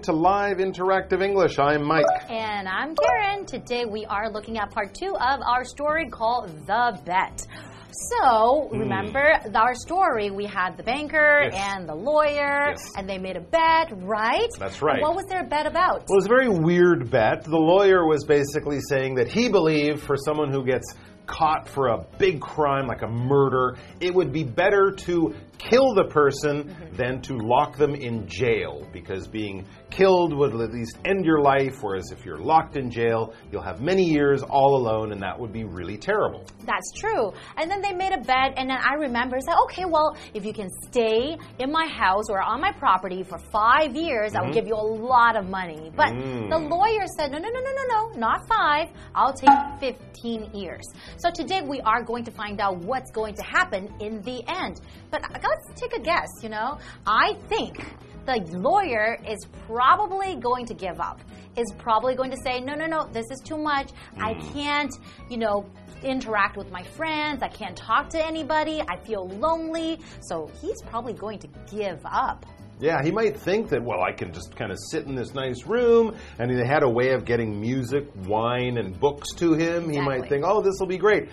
Welcome to Live Interactive English. I'm Mike. And I'm Karen. Today we are looking at part two of our story called The Bet. So, remember our story? We had the banker Hmm. Yes. and the lawyer, Yes. and they made a bet, right? That's right. And what was their bet about? Well, it was a very weird bet. The lawyer was basically saying that he believed for someone who gets caught for a big crime like a murder, it would be better to kill the person mm-hmm. than to lock them in jail because being killed would at least end your life, whereas if you're locked in jail, you'll have many years all alone, and that would be really terrible. That's true. And then they made a bet, and then I remember, said, okay, well, if you can stay in my house or on my property for five years, I will mm-hmm. give you a lot of money. But the mm. lawyer said, no, no, no, no, no, no, not five. I'll take 15 years. So today we are going to find out what's going to happen in the end. But let's take a guess, you know? I think the lawyer is probably going to give up. Is probably going to say, no, no, no, this is too much. I mm. can't, you know, interact with my friends. I can't talk to anybody. I feel lonely. So he's probably going to give up. Yeah, he might think that, well, I can just kind of sit in this nice room, and they had a way of getting music, wine, and books to him. He might think, oh, this will be great.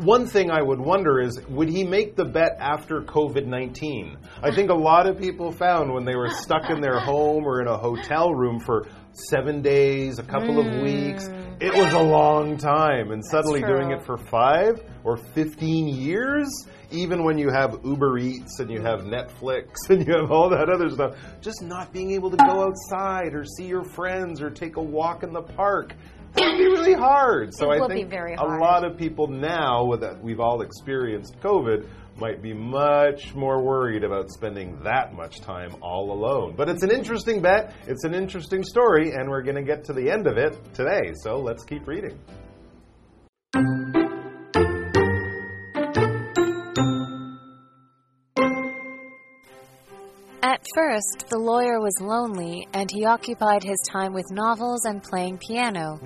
One thing I would wonder is would he make the bet after COVID 19? I think a lot of people found when they were stuck in their home or in a hotel room for seven days, a couple of hmm. weeks, it was a long time. And suddenly doing it for five or 15 years, even when you have Uber Eats and you have Netflix and you have all that other stuff, just not being able to go outside or see your friends or take a walk in the park. It would be really hard. So I think very a lot of people now that we've all experienced COVID might be much more worried about spending that much time all alone. But it's an interesting bet, it's an interesting story, and we're going to get to the end of it today. So let's keep reading. At first, the lawyer was lonely and he occupied his time with novels and playing piano.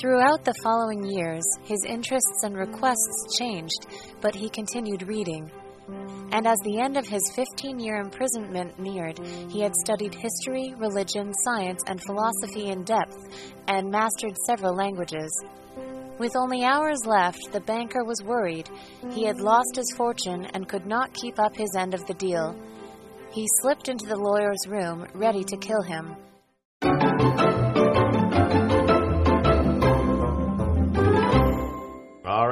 Throughout the following years, his interests and requests changed, but he continued reading. And as the end of his 15 year imprisonment neared, he had studied history, religion, science, and philosophy in depth and mastered several languages. With only hours left, the banker was worried. He had lost his fortune and could not keep up his end of the deal. He slipped into the lawyer's room, ready to kill him.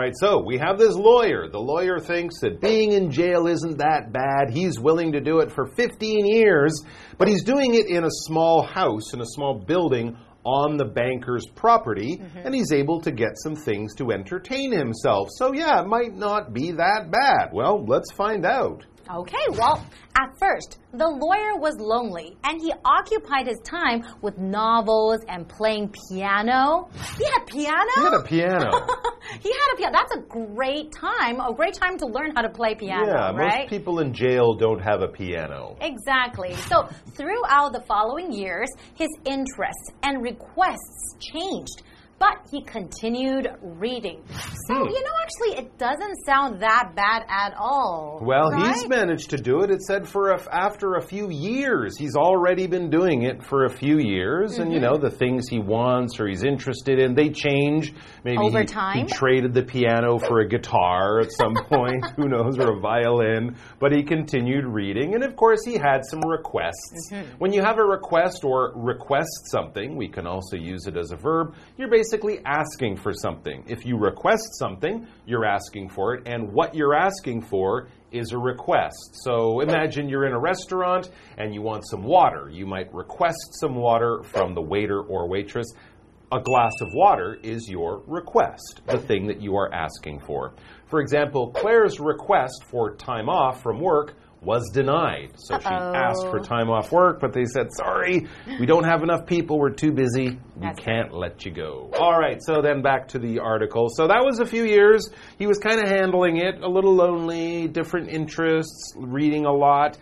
Right, so we have this lawyer. The lawyer thinks that being in jail isn't that bad. He's willing to do it for 15 years, but he's doing it in a small house, in a small building on the banker's property, mm-hmm. and he's able to get some things to entertain himself. So, yeah, it might not be that bad. Well, let's find out. Okay, well, at first, the lawyer was lonely and he occupied his time with novels and playing piano. He had piano? He had a piano. he had a piano. That's a great time, a great time to learn how to play piano, yeah, right? most people in jail don't have a piano. Exactly. So, throughout the following years, his interests and requests changed. But he continued reading. So, Hmm. you know, actually, it doesn't sound that bad at all. Well, right? he's managed to do it. It said for a, after a few years. He's already been doing it for a few years, and you Mm-hmm. know the things he wants or he's interested in they change. Maybe Over he, time. he traded the piano for a guitar at some point, who knows, or a violin. But he continued reading, and of course he had some requests. Mm-hmm. When you have a request or request something, we can also use it as a verb. You're basically asking for something. If you request something, you're asking for it, and what you're asking for is a request. So imagine you're in a restaurant and you want some water. You might request some water from the waiter or waitress. A glass of water is your request, the thing that you are asking for. For example, Claire's request for time off from work was denied. So she asked for time off work, but they said, sorry, we don't have enough people, we're too busy, we That's can't let you go. All right, so then back to the article. So that was a few years. He was kind of handling it, a little lonely, different interests, reading a lot.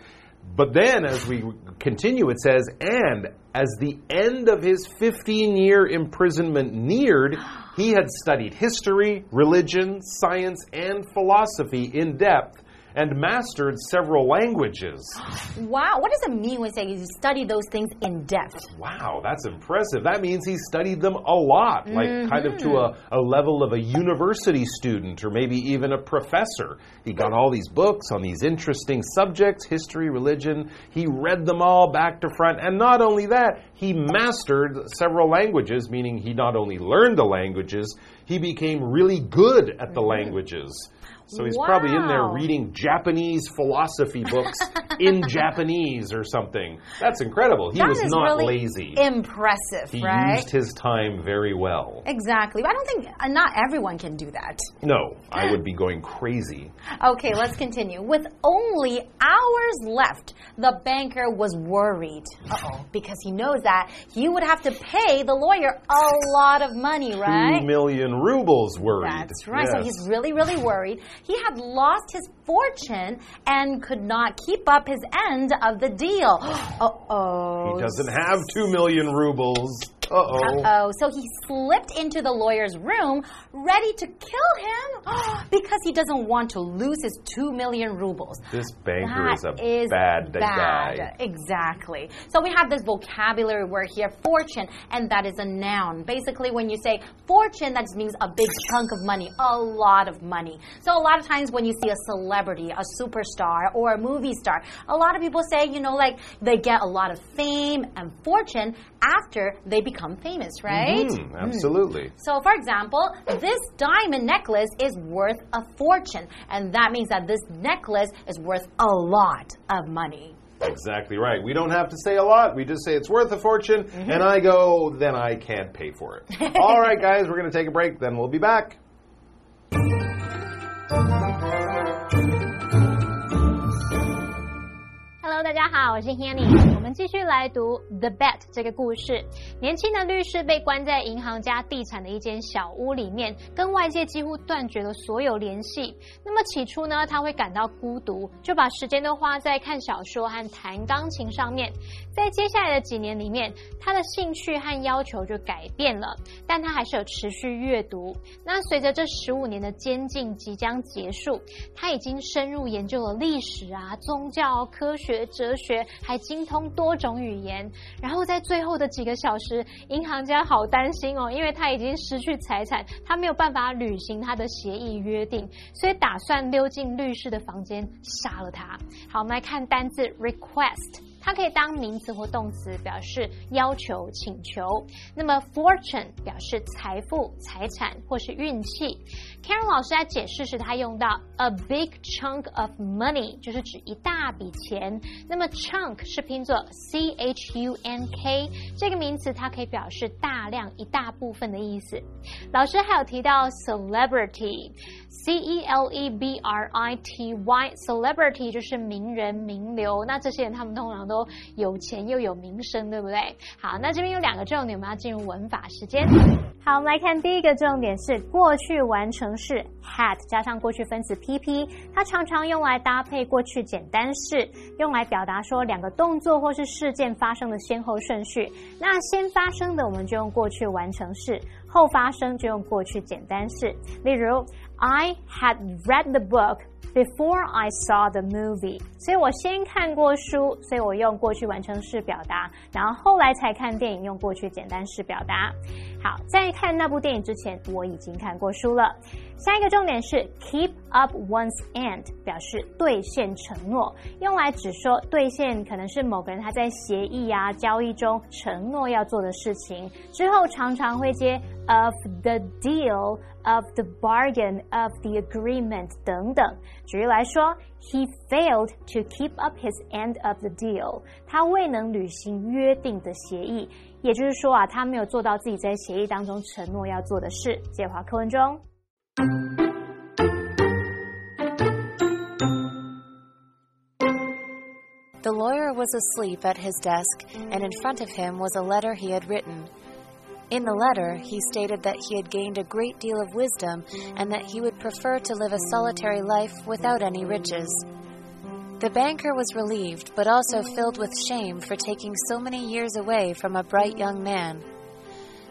But then, as we continue, it says, and as the end of his 15 year imprisonment neared, he had studied history, religion, science, and philosophy in depth and mastered several languages. Wow, what does it mean when you say you study those things in depth? Wow, that's impressive. That means he studied them a lot, like mm -hmm. kind of to a, a level of a university student or maybe even a professor. He got all these books on these interesting subjects history, religion. He read them all back to front. And not only that, he mastered several languages, meaning he not only learned the languages, he became really good at the mm -hmm. languages. So he's wow. probably in there reading Japanese philosophy books in Japanese or something. That's incredible. He that was not really lazy. Impressive, he right? used his time very well. Exactly. I don't think uh, not everyone can do that. No, I would be going crazy. Okay, let's continue. With only hours left, the banker was worried. Uh oh, because he knows that he would have to pay the lawyer a lot of money, right? Two million rubles worried. That's right. Yes. So he's really, really worried he had lost his fortune and could not keep up his end of the deal. Uh oh. He doesn't have two million rubles. Uh oh. Uh oh. So he slipped into the lawyer's room, ready to kill him because he doesn't want to lose his two million rubles. This banker that is a is bad, bad guy. Exactly. So we have this vocabulary word here, fortune, and that is a noun. Basically, when you say fortune, that means a big chunk of money, a lot of money. So a lot of times when you see a celebrity, a superstar, or a movie star, a lot of people say, you know, like they get a lot of fame and fortune after they become become famous, right? Mm -hmm, absolutely. Mm. So, for example, this diamond necklace is worth a fortune, and that means that this necklace is worth a lot of money. Exactly right. We don't have to say a lot. We just say it's worth a fortune, mm -hmm. and I go, then I can't pay for it. All right, guys, we're going to take a break, then we'll be back. Hello，大家好，我是 Hanny。 们继续来读 The Bet 这个故事。年轻的律师被关在银行家地产的一间小屋里面，跟外界几乎断绝了所有联系。那么起初呢，他会感到孤独，就把时间都花在看小说和弹钢琴上面。在接下来的几年里面，他的兴趣和要求就改变了，但他还是有持续阅读。那随着这十五年的监禁即将结束，他已经深入研究了历史啊、宗教、科学、哲学，还精通。多种语言，然后在最后的几个小时，银行家好担心哦，因为他已经失去财产，他没有办法履行他的协议约定，所以打算溜进律师的房间杀了他。好，我们来看单字 request。它可以当名词或动词，表示要求、请求。那么 fortune 表示财富、财产或是运气。Karen 老师在解释时，他用到 a big chunk of money，就是指一大笔钱。那么 chunk 是拼作 c h u n k，这个名词它可以表示大量、一大部分的意思。老师还有提到 celebrity，c e l e b r i t y，celebrity 就是名人、名流。那这些人他们通常都有钱又有名声，对不对？好，那这边有两个重点，我们要进入文法时间。好，我们来看第一个重点是过去完成式 had 加上过去分词 pp，它常常用来搭配过去简单式，用来表达说两个动作或是事件发生的先后顺序。那先发生的我们就用过去完成式，后发生就用过去简单式。例如，I had read the book。Before I saw the movie，所以我先看过书，所以我用过去完成式表达，然后后来才看电影，用过去简单式表达。好，在看那部电影之前，我已经看过书了。下一个重点是 keep up one's end，表示兑现承诺，用来指说兑现可能是某个人他在协议啊交易中承诺要做的事情，之后常常会接 of the deal。of the bargain of the agreement 等等。举例来说，He failed to keep up his end of the deal。他未能履行约定的协议，也就是说啊，他没有做到自己在协议当中承诺要做的事。接话课文中。The lawyer was asleep at his desk, and in front of him was a letter he had written. In the letter, he stated that he had gained a great deal of wisdom and that he would prefer to live a solitary life without any riches. The banker was relieved, but also filled with shame for taking so many years away from a bright young man.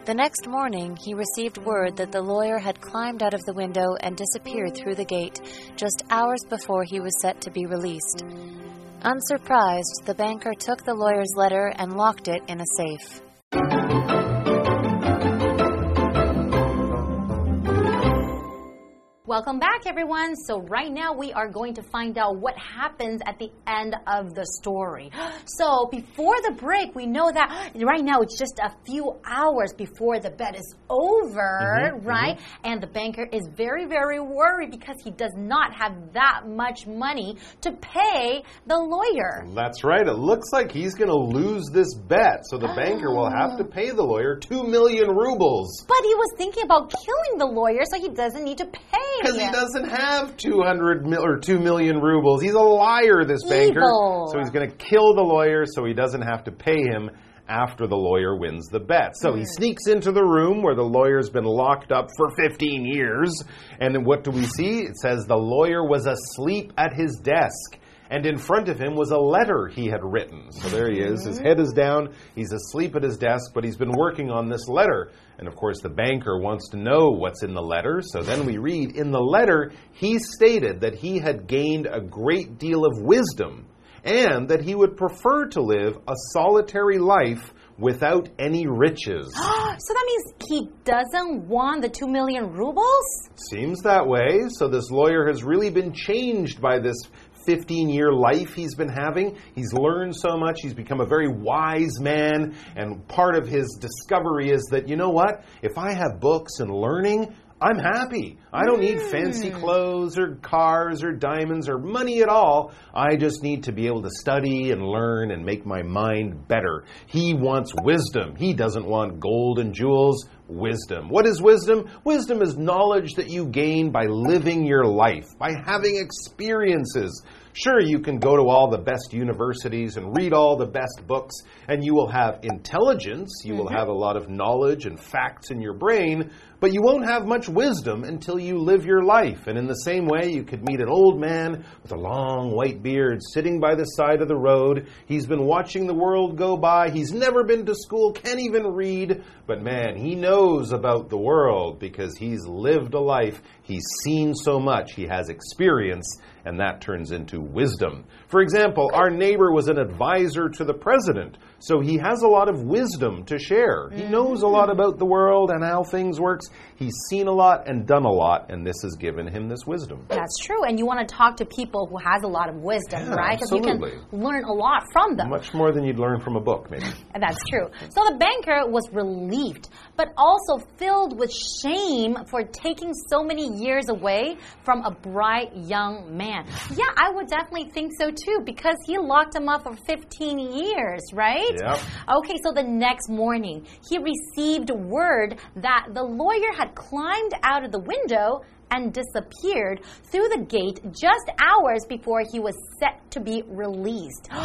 The next morning, he received word that the lawyer had climbed out of the window and disappeared through the gate just hours before he was set to be released. Unsurprised, the banker took the lawyer's letter and locked it in a safe. Welcome back, everyone. So, right now we are going to find out what happens at the end of the story. So, before the break, we know that right now it's just a few hours before the bet is over, Mm-hmm, right? And the banker is very, very worried because he does not have that much money to pay the lawyer. That's right. It looks like he's going to lose this bet. So the banker will have to pay the lawyer 2 million rubles. But he was thinking about killing the lawyer so he doesn't need to pay. Because he doesn't have 200 mil or 2 million rubles. He's a liar, this banker. Evil. So he's going to kill the lawyer so he doesn't have to pay him after the lawyer wins the bet. So he sneaks into the room where the lawyer's been locked up for 15 years. And then what do we see? It says the lawyer was asleep at his desk. And in front of him was a letter he had written. So there he is. His head is down. He's asleep at his desk, but he's been working on this letter. And of course, the banker wants to know what's in the letter. So then we read in the letter, he stated that he had gained a great deal of wisdom and that he would prefer to live a solitary life without any riches. so that means he doesn't want the 2 million rubles? Seems that way. So this lawyer has really been changed by this 15 year life he's been having. He's learned so much. He's become a very wise man. And part of his discovery is that, you know what? If I have books and learning, I'm happy. I don't need fancy hmm. clothes or cars or diamonds or money at all. I just need to be able to study and learn and make my mind better. He wants wisdom. He doesn't want gold and jewels. Wisdom. What is wisdom? Wisdom is knowledge that you gain by living your life, by having experiences. Sure, you can go to all the best universities and read all the best books, and you will have intelligence, you will mm-hmm. have a lot of knowledge and facts in your brain, but you won't have much wisdom until you live your life. And in the same way, you could meet an old man with a long white beard sitting by the side of the road. He's been watching the world go by, he's never been to school, can't even read, but man, he knows about the world because he's lived a life, he's seen so much, he has experience and that turns into wisdom. For example, our neighbor was an advisor to the president, so he has a lot of wisdom to share. He mm-hmm. knows a lot about the world and how things works. He's seen a lot and done a lot, and this has given him this wisdom. That's true. And you want to talk to people who has a lot of wisdom, Yeah, right? Because you absolutely. can learn a lot from them. Much more than you'd learn from a book, maybe. And That's true. So the banker was relieved, but also filled with shame for taking so many years away from a bright young man. Yeah, I would definitely think so too, because he locked him up for 15 years, right? Yep. Okay, so the next morning, he received word that the lawyer had climbed out of the window and disappeared through the gate just hours before he was set to be released.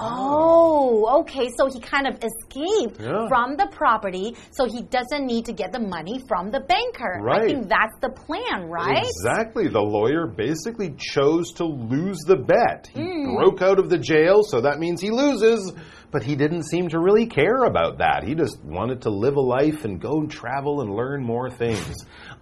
Oh, okay. So he kind of escaped Yeah. from the property, so he doesn't need to get the money from the banker. I Right. think that's the plan, right? Exactly. The lawyer basically chose to lose the bet. He mm. broke out of the jail, so that means he loses. But he didn't seem to really care about that. He just wanted to live a life and go and travel and learn more things.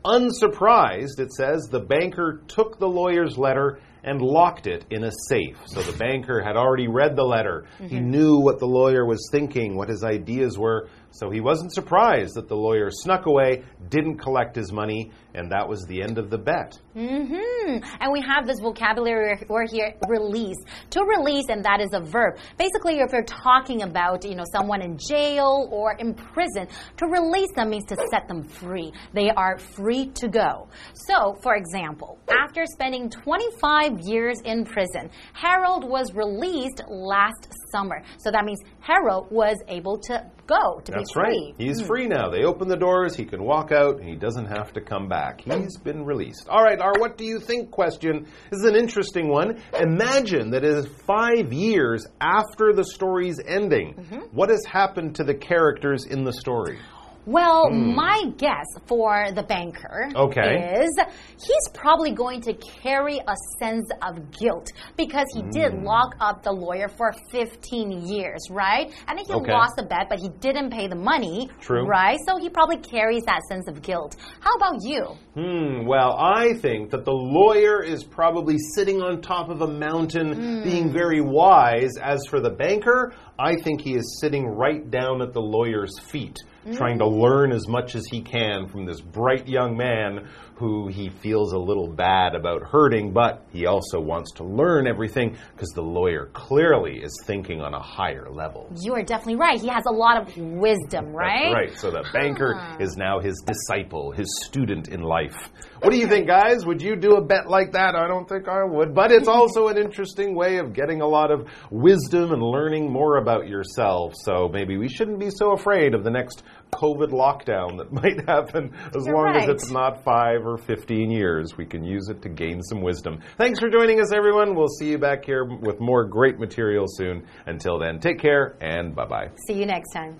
Unsurprised, it says, the banker took the lawyer's letter and locked it in a safe. So the banker had already read the letter. He mm-hmm. knew what the lawyer was thinking, what his ideas were. So he wasn't surprised that the lawyer snuck away, didn't collect his money, and that was the end of the bet. Mm-hmm. And we have this vocabulary word here, release. To release, and that is a verb. Basically, if you're talking about, you know, someone in jail or in prison, to release them means to set them free. They are free to go. So, for example, after spending 25 years in prison, Harold was released last summer. So that means Harold was able to go, to That's be right. free. He's free now. They open the doors, he can walk out, he doesn't have to come back. He's been released. All right, our what do you think question this is an interesting one. Imagine that it is five years after the story's ending. Mm-hmm. What has happened to the characters in the story? Well, my guess for the banker Okay. is he's probably going to carry a sense of guilt because he did Mm. lock up the lawyer for 15 years, right? And then he Okay. lost the bet, but he didn't pay the money. True. Right? So he probably carries that sense of guilt. How about you? Hmm, well, I think that the lawyer is probably sitting on top of a mountain being very wise. As for the banker, I think he is sitting right down at the lawyer's feet, trying to mm. learn as much as he can from this bright young man who he feels a little bad about hurting, but he also wants to learn everything because the lawyer clearly is thinking on a higher level. You are definitely right. He has a lot of wisdom, right? That's right. So the banker ah. is now his disciple, his student in life. What do you think, guys? Would you do a bet like that? I don't think I would. But it's also an interesting way of getting a lot of wisdom and learning more about yourself. So maybe we shouldn't be so afraid of the next COVID lockdown that might happen as You're long as it's not five or 15 years. We can use it to gain some wisdom. Thanks for joining us, everyone. We'll see you back here with more great material soon. Until then, take care and bye bye. See you next time.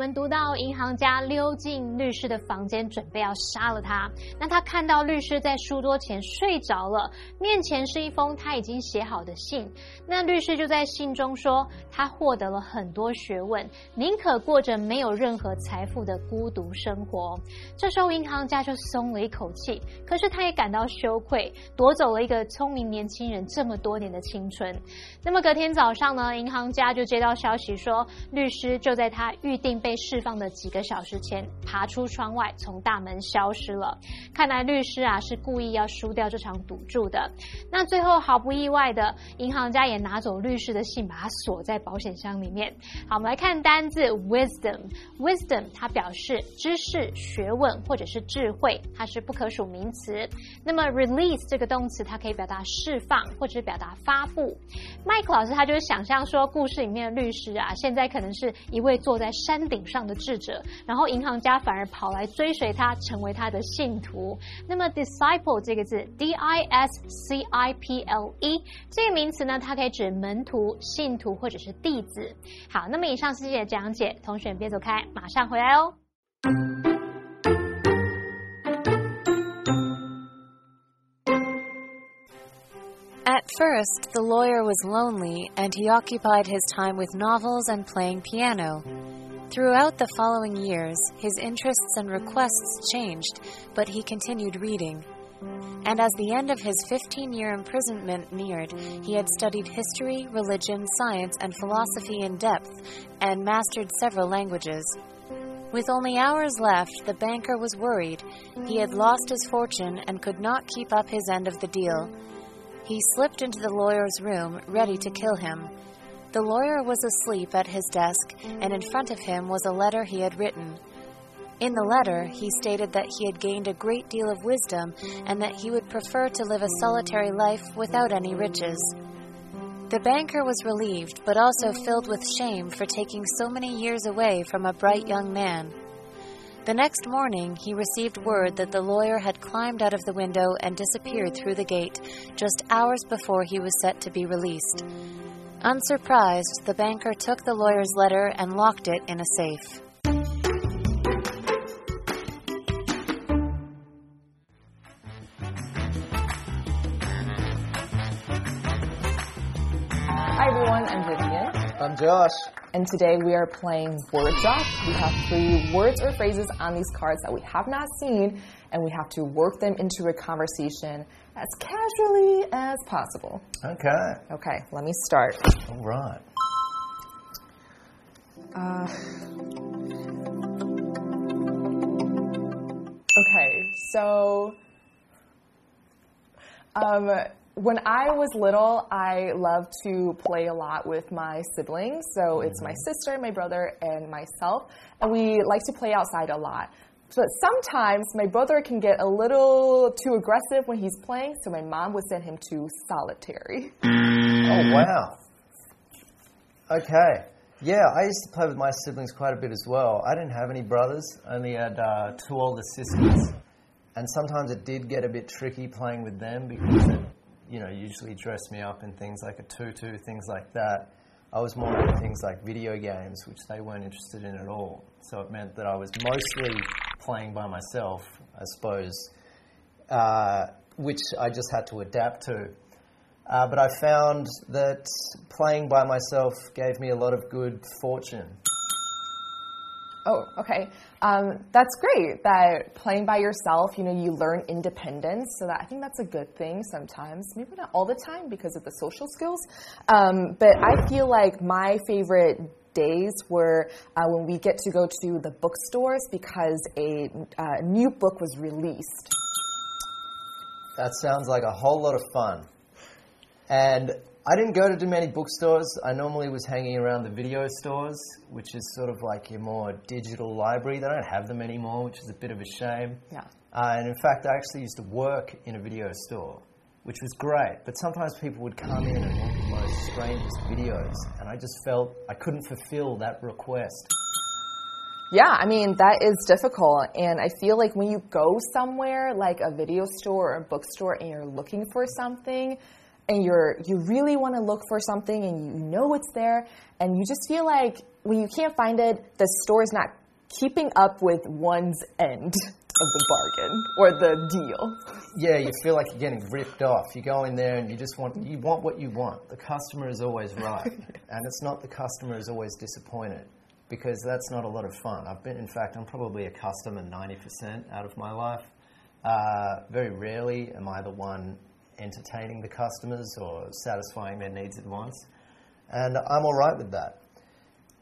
我们读到银行家溜进律师的房间，准备要杀了他。那他看到律师在书桌前睡着了，面前是一封他已经写好的信。那律师就在信中说，他获得了很多学问，宁可过着没有任何财富的孤独生活。这时候银行家就松了一口气，可是他也感到羞愧，夺走了一个聪明年轻人这么多年的青春。那么隔天早上呢，银行家就接到消息说，律师就在他预定被被释放的几个小时前爬出窗外，从大门消失了。看来律师啊是故意要输掉这场赌注的。那最后毫不意外的，银行家也拿走律师的信，把它锁在保险箱里面。好，我们来看单字 wisdom。wisdom 它表示知识、学问或者是智慧，它是不可数名词。那么 release 这个动词，它可以表达释放或者是表达发布。麦克老师他就是想象说，故事里面的律师啊，现在可能是一位坐在山顶上的智者，然后银行家反而跑来追随他，成为他的信徒。那么 disciple 这个字，d i s c i p l e 这个名词呢，它可以指门徒、信徒或者是弟子。好，那么以上是这些讲解，同学别走开，马上回来哦。 At first, the lawyer was lonely and he occupied his time with novels and playing piano. Throughout the following years, his interests and requests changed, but he continued reading. And as the end of his 15 year imprisonment neared, he had studied history, religion, science, and philosophy in depth and mastered several languages. With only hours left, the banker was worried. He had lost his fortune and could not keep up his end of the deal. He slipped into the lawyer's room, ready to kill him. The lawyer was asleep at his desk, and in front of him was a letter he had written. In the letter, he stated that he had gained a great deal of wisdom and that he would prefer to live a solitary life without any riches. The banker was relieved, but also filled with shame for taking so many years away from a bright young man. The next morning, he received word that the lawyer had climbed out of the window and disappeared through the gate just hours before he was set to be released. Unsurprised, the banker took the lawyer's letter and locked it in a safe. Josh. and today we are playing Words Up. We have three words or phrases on these cards that we have not seen, and we have to work them into a conversation as casually as possible. Okay. Okay, let me start. All right. Okay, so um, when I was little, I loved to play a lot with my siblings. So it's my sister, my brother, and myself, and we like to play outside a lot. But sometimes my brother can get a little too aggressive when he's playing, so my mom would send him to solitary. Oh, wow. Okay. Yeah, I used to play with my siblings quite a bit as well. I didn't have any brothers, only had uh, two older sisters. And sometimes it did get a bit tricky playing with them because it, you know, usually dress me up in things like a tutu, things like that. I was more into things like video games, which they weren't interested in at all. So it meant that I was mostly playing by myself, I suppose, uh, which I just had to adapt to. Uh, but I found that playing by myself gave me a lot of good fortune. Oh, okay. Um, that's great that playing by yourself, you know, you learn independence. So that I think that's a good thing sometimes. Maybe not all the time because of the social skills. Um, but I feel like my favorite days were uh, when we get to go to the bookstores because a uh, new book was released. That sounds like a whole lot of fun. And I didn't go to too many bookstores. I normally was hanging around the video stores, which is sort of like your more digital library. They don't have them anymore, which is a bit of a shame. Yeah. Uh, and in fact, I actually used to work in a video store, which was great. But sometimes people would come in and want the most strangest videos, and I just felt I couldn't fulfill that request. Yeah, I mean, that is difficult. And I feel like when you go somewhere like a video store or a bookstore and you're looking for something, and you're you really want to look for something and you know it's there and you just feel like when you can't find it the store is not keeping up with one's end of the bargain or the deal Yeah, you feel like you're getting ripped off. You go in there and you just want you want what you want. The customer is always right, and it's not the customer is always disappointed because that's not a lot of fun. I've been, in fact, I'm probably a customer 90% out of my life. Uh, very rarely am I the one entertaining the customers or satisfying their needs and wants, and I'm all right with that.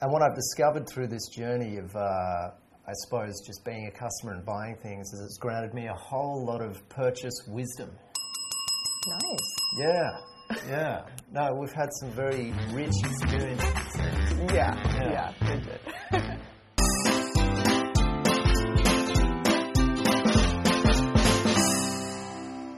And what I've discovered through this journey of, uh, I suppose, just being a customer and buying things is it's granted me a whole lot of purchase wisdom. nice Yeah, yeah. No, we've had some very rich experiences. yeah Yeah. yeah,